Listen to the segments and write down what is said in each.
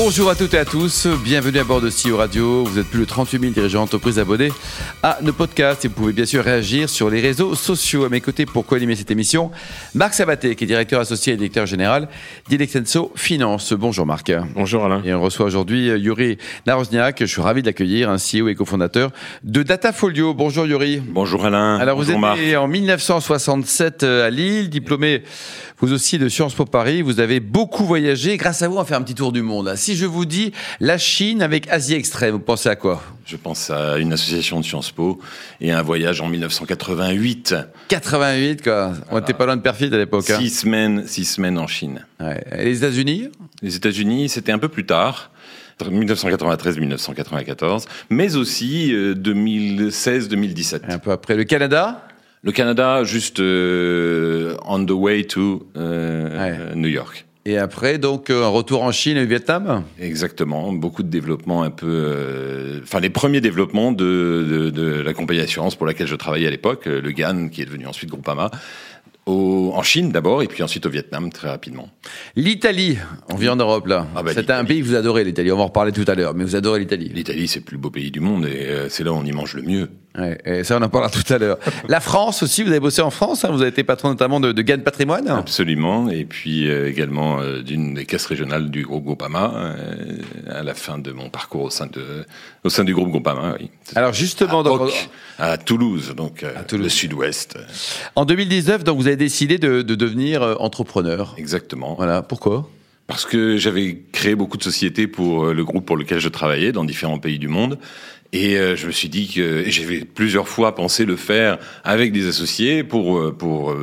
Bonjour à toutes et à tous, bienvenue à bord de CEO Radio. Vous êtes plus de 38 000 dirigeants d'entreprise abonnés à nos podcasts et vous pouvez bien sûr réagir sur les réseaux sociaux. À mes côtés pour co-animer cette émission, Marc Sabaté, qui est directeur associé et directeur général d'Inextenso Finance. Bonjour Marc. Bonjour Alain. Et on reçoit aujourd'hui Yuri Narozniak, je suis ravi de l'accueillir, un CEO et cofondateur de Datafolio. Bonjour Yuri. Bonjour Alain. Alors Bonjour vous Marc. êtes né en 1967 à Lille, diplômé vous aussi de Sciences Po Paris, vous avez beaucoup voyagé. Grâce à vous, on va faire un petit tour du monde. Si je vous dis la Chine avec Asie extrême, vous pensez à quoi? Je pense à une association de Sciences Po et un voyage en 1988. 88, quoi. On était pas loin de perfide à l'époque. hein. Six semaines, six semaines en Chine. Ouais. Et les États-Unis? Les États-Unis, c'était un peu plus tard. 1993-1994, mais aussi euh, 2016-2017. Un peu après. Le Canada? Le Canada, juste euh, on the way to euh, Ouais. euh, New York. Et après, donc, euh, un retour en Chine et au Vietnam? Exactement, beaucoup de développement un peu, euh, enfin les premiers développements de, de, de la compagnie d'assurance pour laquelle je travaillais à l'époque, euh, le GAN qui est devenu ensuite Groupama, au, en Chine d'abord et puis ensuite au Vietnam très rapidement. L'Italie, on vit en Europe là. Ah bah, C'est un pays que vous adorez, l'Italie. On va en reparler tout à l'heure, mais vous adorez l'Italie. L'Italie c'est le plus beau pays du monde et c'est là où on y mange le mieux. Ouais, et ça, on en parlera tout à l'heure. La France aussi, vous avez bossé en France, hein, vous avez été patron notamment de, de Gain Patrimoine. Absolument et puis euh, également euh, d'une des caisses régionales du groupe Groupama euh, à la fin de mon parcours au sein de au sein du groupe Groupama. Oui. Alors justement, à, dans- Hoc, à Toulouse donc euh, Toulouse. le Sud-Ouest. en 2019, donc, vous avez décidé de, de devenir entrepreneur. Exactement. Voilà, pourquoi? Parce que j'avais créé beaucoup de sociétés pour euh, le groupe pour lequel je travaillais dans différents pays du monde. Et euh, je me suis dit que j'avais plusieurs fois pensé le faire avec des associés pour euh, pour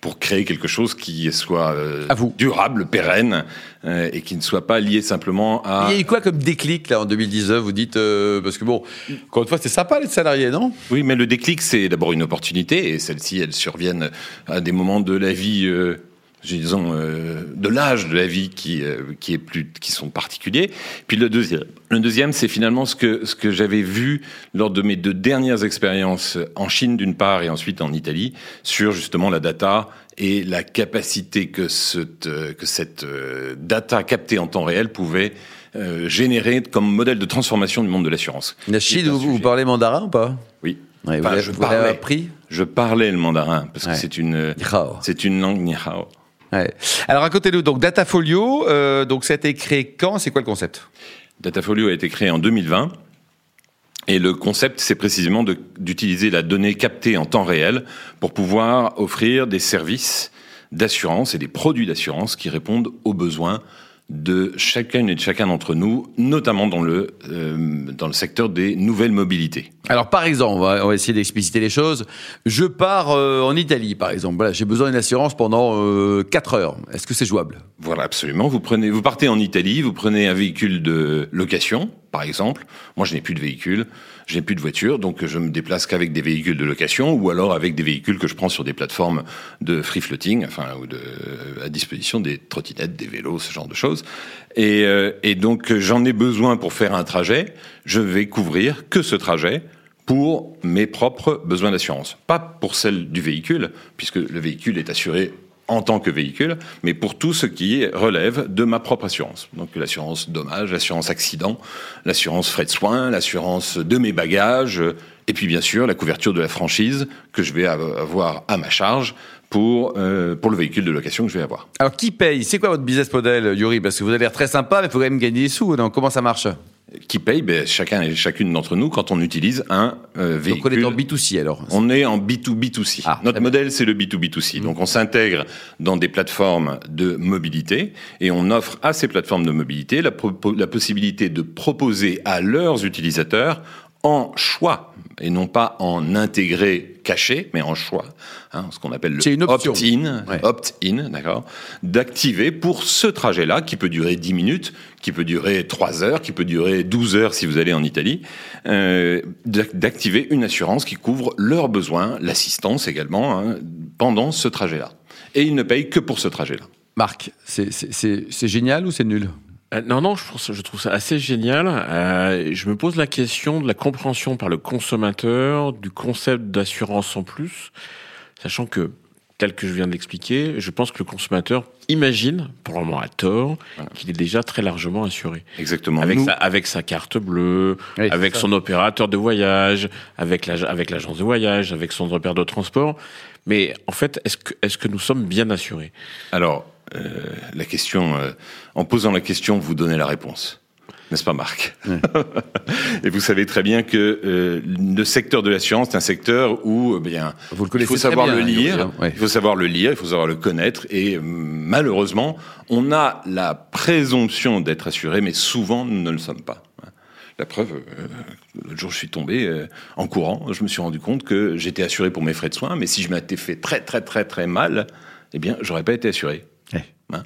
pour créer quelque chose qui soit À vous. durable, pérenne et qui ne soit pas lié simplement à Il y a eu quoi comme déclic là en 2019 Vous dites euh, parce que bon, encore une fois, c'est sympa d'être salarié, non? Oui, mais le déclic, c'est d'abord une opportunité, et celles-ci, elles surviennent à des moments de la vie, euh, disons, euh, de l'âge de la vie qui, euh, qui est plus, qui sont particuliers. Puis le deuxième, le deuxième, c'est finalement ce que ce que j'avais vu lors de mes deux dernières expériences en Chine d'une part et ensuite en Italie sur justement la data et la capacité que cette euh, que cette euh, data captée en temps réel pouvait euh, générer comme modèle de transformation du monde de l'assurance. La Chine, vous, vous parlez mandarin ou pas? Oui. Ouais, Enfin, vous je parlais. appris? Je parlais le mandarin parce Ouais. que c'est une c'est une langue ni hao. Ouais. Alors racontez-nous donc Datafolio. Euh, donc ça a été créé quand? C'est quoi le concept? Datafolio a été créé en 2020 et le concept c'est précisément d'utiliser la donnée captée en temps réel pour pouvoir offrir des services d'assurance et des produits d'assurance qui répondent aux besoins de chacune et de chacun d'entre nous, notamment dans le euh, dans le secteur des nouvelles mobilités. Alors par exemple, on va, on va essayer d'expliciter les choses. Je pars euh, en Italie, par exemple. Voilà, j'ai besoin d'une assurance pendant euh, 4 heures. Est-ce que c'est jouable? Voilà, absolument. Vous prenez, vous partez en Italie, vous prenez un véhicule de location, par exemple. Moi, je n'ai plus de véhicule, je n'ai plus de voiture, donc je me déplace qu'avec des véhicules de location ou alors avec des véhicules que je prends sur des plateformes de free floating, enfin, ou de, à disposition des trottinettes, des vélos, ce genre de choses. Et, euh, et donc, j'en ai besoin pour faire un trajet. Je vais couvrir que ce trajet pour mes propres besoins d'assurance. Pas pour celle du véhicule, puisque le véhicule est assuré en tant que véhicule, mais pour tout ce qui relève de ma propre assurance. Donc l'assurance dommage, l'assurance accident, l'assurance frais de soins, l'assurance de mes bagages, et puis bien sûr la couverture de la franchise que je vais avoir à ma charge pour, euh, pour le véhicule de location que je vais avoir. Alors qui paye? C'est quoi votre business model, Yuri? Parce que vous avez l'air très sympa, mais il faut quand même gagner des sous. Donc comment ça marche? Qui paye ben, Chacun et chacune d'entre nous quand on utilise un euh, Donc véhicule. on est en B2C alors. On est en B2B2C. Ah, Notre modèle, c'est le B2B2C. Donc, on s'intègre dans des plateformes de mobilité et on offre à ces plateformes de mobilité la, la possibilité de proposer à leurs utilisateurs en choix et non pas en intégré caché, mais en choix, hein, ce qu'on appelle le opt-in, Ouais. opt-in, d'accord, d'activer pour ce trajet-là, qui peut durer 10 minutes, qui peut durer 3 heures, qui peut durer 12 heures si vous allez en Italie, euh, d'ac- d'activer une assurance qui couvre leurs besoins, l'assistance également, hein, pendant ce trajet-là. Et ils ne payent que pour ce trajet-là. Marc, c'est génial ou c'est nul? Euh, non, non, je, pense, je trouve ça assez génial. Euh, je me pose la question de la compréhension par le consommateur du concept d'assurance en plus, sachant que, tel que je viens de l'expliquer, je pense que le consommateur imagine, probablement à tort, qu'il est déjà très largement assuré. Exactement. Avec, Nous- sa, avec sa carte bleue, Oui, avec son opérateur de voyage, avec l'ag- avec l'agence de voyage, avec son repère de transport. Mais en fait, est-ce que, est-ce que nous sommes bien assurés? Alors, la question, euh, en posant la question, vous donnez la réponse. N'est-ce pas, Marc Et vous savez très bien que euh, le secteur de l'assurance est un secteur où, eh bien, Vous le il faut savoir bien, le lire, il faut savoir le lire, il faut savoir le connaître, et euh, malheureusement, on a la présomption d'être assuré, mais souvent nous ne le sommes pas. La preuve, euh, l'autre jour je suis tombé euh, en courant, je me suis rendu compte que j'étais assuré pour mes frais de soins, mais si je m'étais fait très très très très mal, eh bien, j'aurais pas été assuré. Ouais. Hein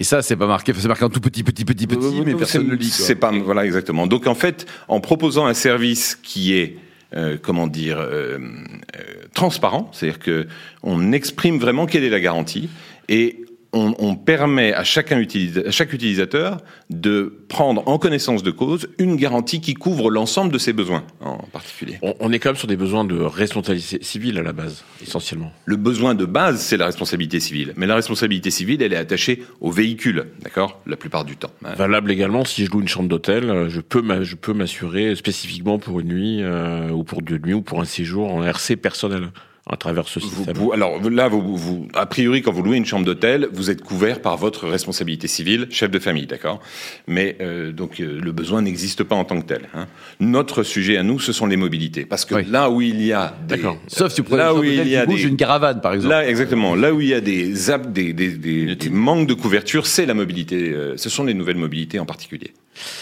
Et ça, c'est pas marqué, c'est marqué en tout petit, petit, petit, petit, mais personne ne le lit. quoi. C'est pas voilà exactement. Donc en fait, en proposant un service qui est euh, comment dire euh, euh, transparent, c'est-à-dire que on exprime vraiment quelle est la garantie et on, on permet à chacun à chaque utilisateur de prendre en connaissance de cause une garantie qui couvre l'ensemble de ses besoins en particulier. on, on est quand même sur des besoins de responsabilité civile à la base, essentiellement. Le besoin de base, c'est la responsabilité civile. Mais la responsabilité civile, elle est attachée au véhicule, d'accord La plupart du temps. hein. Valable également si je loue une chambre d'hôtel, euh, je peux je peux m'assurer spécifiquement pour une nuit euh, ou pour deux nuits ou pour un séjour en RC personnel à travers ce Vous- système. vous- alors là, vous, vous- a priori, quand vous louez une chambre d'hôtel, vous êtes couvert par votre responsabilité civile, chef de famille, d'accord? Mais euh, donc euh, le besoin n'existe pas en tant que tel. hein. Notre sujet à nous, ce sont les mobilités, parce que Oui. là où il y a des, D'accord. Sauf si vous prenez là où il y a des- une caravane, par exemple. Là, exactement. Là où il y a des, ap- des, des, des- des manques de couverture, c'est la mobilité. euh, ce sont les nouvelles mobilités en particulier.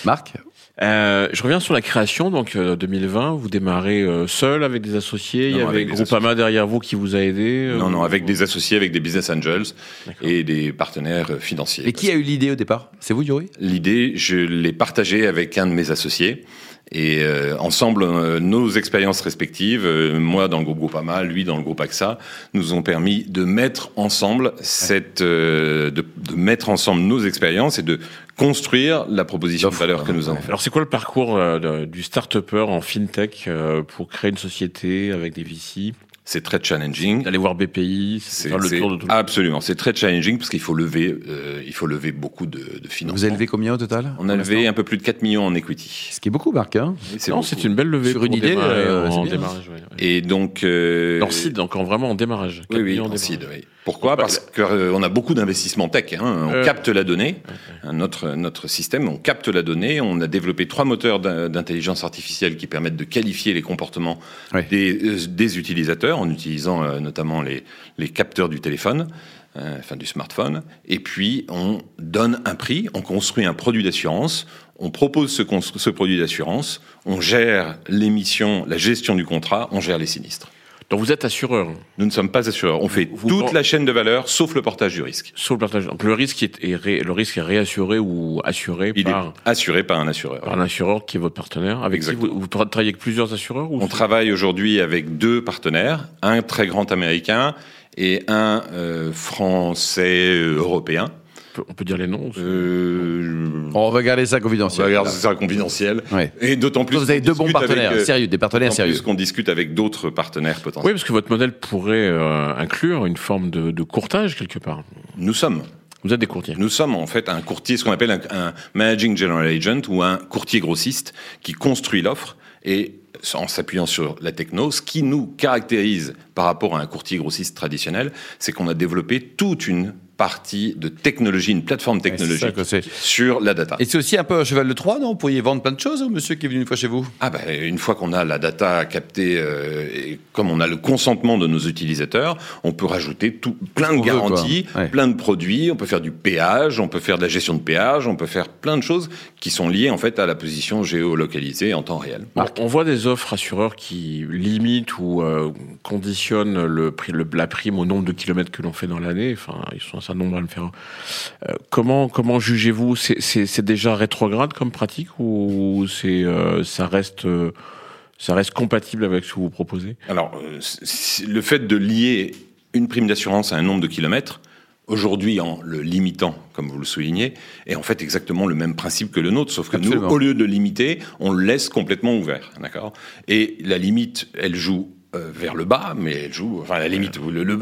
Marc? Euh, je reviens sur la création, donc euh, 2020, vous démarrez euh, seul avec des associés, il y avait Groupama derrière vous qui vous a aidé. euh, non, non, ou- avec des associés, avec des business angels D'accord. et des partenaires euh, financiers. Et qui a eu l'idée au départ? C'est vous, Yuri L'idée, je l'ai partagée avec un de mes associés. Et euh, ensemble, euh, nos expériences respectives, euh, moi dans le groupe Groupama, lui dans le groupe AXA, nous ont permis de mettre ensemble cette, euh, de, de mettre ensemble nos expériences et de construire la proposition de valeur que nous avons. Alors c'est quoi le parcours euh, du start-upper en fintech euh, pour créer une société avec des VC C'est très challenging. D'aller voir BPI, c'est le tour de tout. absolument, c'est très challenging parce qu'il faut lever, euh, il faut lever beaucoup de, de financement. Vous avez levé combien au total On a levé un peu plus de 4 millions en equity. Ce qui est beaucoup, Marc. Hein C'est Non, c'est une belle levée Sur une idée, démarrer euh, en c'est bien. démarrage. ouais, ouais. Et donc, euh, Leur site, donc en vraiment en démarrage. Oui, 4 oui, millions en en démarrage. seed, oui. Pourquoi Parce qu'on a beaucoup d'investissements tech. Hein. On Euh, capte la donnée. Notre, notre système, on capte la donnée. On a développé trois moteurs d'in- d'intelligence artificielle qui permettent de qualifier les comportements des, euh, des utilisateurs en utilisant euh, notamment les, les capteurs du téléphone, euh, enfin du smartphone. Et puis, on donne un prix, on construit un produit d'assurance. On propose ce, ce produit d'assurance, on gère l'émission, la gestion du contrat, on gère les sinistres. Donc vous êtes assureur Nous ne sommes pas assureurs. On fait Vous- toute la chaîne de valeur, sauf le portage du risque. sur le partage. Donc le risque est, est ré- le risque est réassuré ou assuré Il par, est assuré par un assureur. par un assureur qui est votre partenaire. Avec qui vous, travaillez avec plusieurs assureurs ou On travaille aujourd'hui avec deux partenaires, un très grand américain et un euh, français euh, européen. On peut, on peut dire les noms. Euh, On va garder ça on confidentiel. va garder ça confidentiel. Ouais. Et d'autant plus. Vous avez deux bons avec, partenaires, euh, sérieux, des partenaires d'autant sérieux. plus qu'on discute avec d'autres partenaires potentiels. Oui, parce que votre modèle pourrait euh, inclure une forme de, de courtage quelque part. Nous sommes. Vous êtes des courtiers. Nous sommes en fait un courtier, ce qu'on appelle un, un managing general agent ou un courtier grossiste qui construit l'offre et en s'appuyant sur la techno, ce qui nous caractérise par rapport à un courtier grossiste traditionnel, c'est qu'on a développé toute une partie de technologie, une plateforme technologique sur la data. Et c'est aussi un peu un cheval de Troie, non? Vous pourriez vendre plein de choses au monsieur qui est venu une fois chez vous? Ah ben, une fois qu'on a la data captée euh, et comme on a le consentement de nos utilisateurs, on peut rajouter tout, plein de garanties. Ouais. plein de produits, on peut faire du péage, on peut faire de la gestion de péage, on peut faire plein de choses qui sont liées en fait à la position géolocalisée en temps réel. On, on voit des offres assureurs qui limitent ou euh, conditionnent le prix, le, la prime au nombre de kilomètres que l'on fait dans l'année. Enfin, ils sont un certain nombre à le faire. Euh, comment comment jugez-vous? C'est- déjà rétrograde comme pratique ou c'est euh, ça reste euh, ça reste compatible avec ce que vous proposez? Alors, euh, le fait de lier une prime d'assurance à un nombre de kilomètres, aujourd'hui en le limitant, comme vous le soulignez, est en fait exactement le même principe que le nôtre, sauf que Absolument. nous, au lieu de limiter, on le laisse complètement ouvert, d'accord? Et la limite, elle joue euh, vers le bas, mais elle joue, enfin la limite,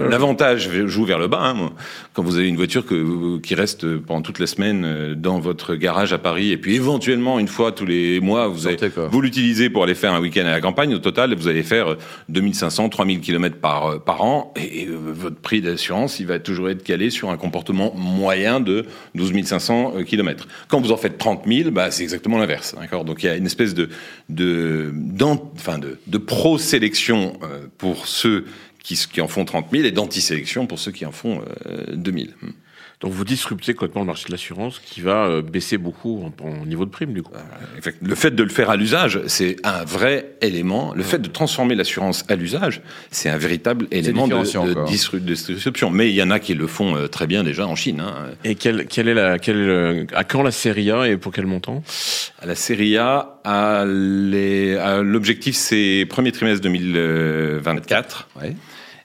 l'avantage joue vers le bas. hein. Quand vous avez une voiture que, qui reste pendant toute la semaine euh, dans votre garage à Paris, et puis éventuellement une fois tous les mois, vous, avez- vous l'utilisez pour aller faire un week-end à la campagne, au total, vous allez faire euh, 2500, 3000 km par, euh, par an, et, et, votre prix d'assurance, il va toujours être calé sur un comportement moyen de 12 500 km. Quand vous en faites 30 000, bah, c'est exactement l'inverse. D'accord? Donc il y a une espèce de, de, enfin de, de pro-sélection pour ceux qui, qui en font 30 000 et d'anti-sélection pour ceux qui en font euh, 2000. Donc vous disruptez complètement le marché de l'assurance qui va euh, baisser beaucoup en, en niveau de prime du coup. Effect- Le fait de le faire à l'usage, c'est un vrai élément. Le fait de transformer l'assurance à l'usage, c'est un véritable élément de, différenciant, de quoi. disru- de disruption. Mais il y en a qui le font euh, très bien déjà en Chine. hein. Et quelle, quelle est la, quelle, euh, à quand la série A et pour quel montant? À la Serie A, à l'objectif, c'est premier trimestre 2024. Ouais.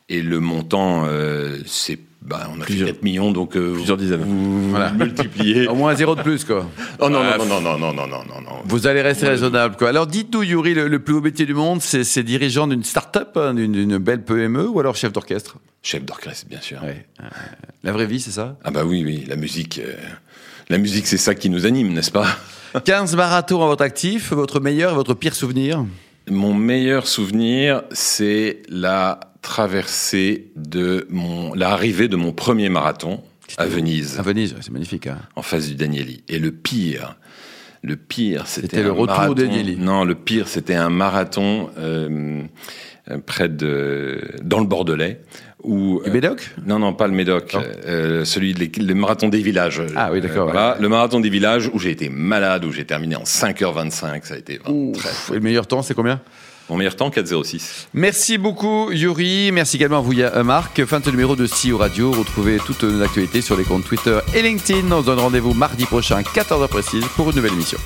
Et le montant, euh, c'est, bah, on a Plusieurs- fait 4 millions, donc euh, plusieurs dizaines. Vous Voilà. multipliez. Au moins zéro de plus, quoi. Oh non, non, non, non, non, non, non, non, non. Vous allez rester raisonnable, quoi. Alors, dites-nous, Yuri, le, le plus haut métier du monde, c'est dirigeant d'une start-up, hein, d'une d'une belle PME, ou alors chef d'orchestre? Chef d'orchestre, bien sûr. Ouais. Euh, La vraie vie, c'est ça? Ah bah oui, oui, la musique, euh, la musique, c'est ça qui nous anime, n'est-ce pas? 15 marathons à votre actif, votre meilleur et votre pire souvenir? Mon meilleur souvenir, c'est la traversée de mon, l'arrivée de mon premier marathon à Venise, À Venise, c'est magnifique. hein. en face du Danieli. Et le pire, le pire, c'était le retour au Danieli. Non, le pire, c'était un marathon euh, euh, près de, dans le Bordelais, où Et Médoc? Non, non, pas le Médoc, euh, celui de le marathon des villages. Ah oui, d'accord, voilà, le marathon des villages où j'ai été malade, où j'ai terminé en 5h25, ça a été très. Et le meilleur temps, c'est combien? Mon meilleur temps, 4h06. Merci beaucoup Yuri, merci également à vous euh, Marc. Fin de ce numéro de CEO Radio. Retrouvez toutes nos actualités sur les comptes Twitter et LinkedIn. On se donne rendez-vous mardi prochain, 14h précise, pour une nouvelle émission.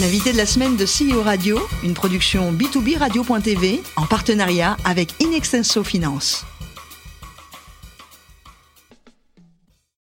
L'invité de la semaine de CEO Radio, une production B2B Radio.tv en partenariat avec Inextenso Finance.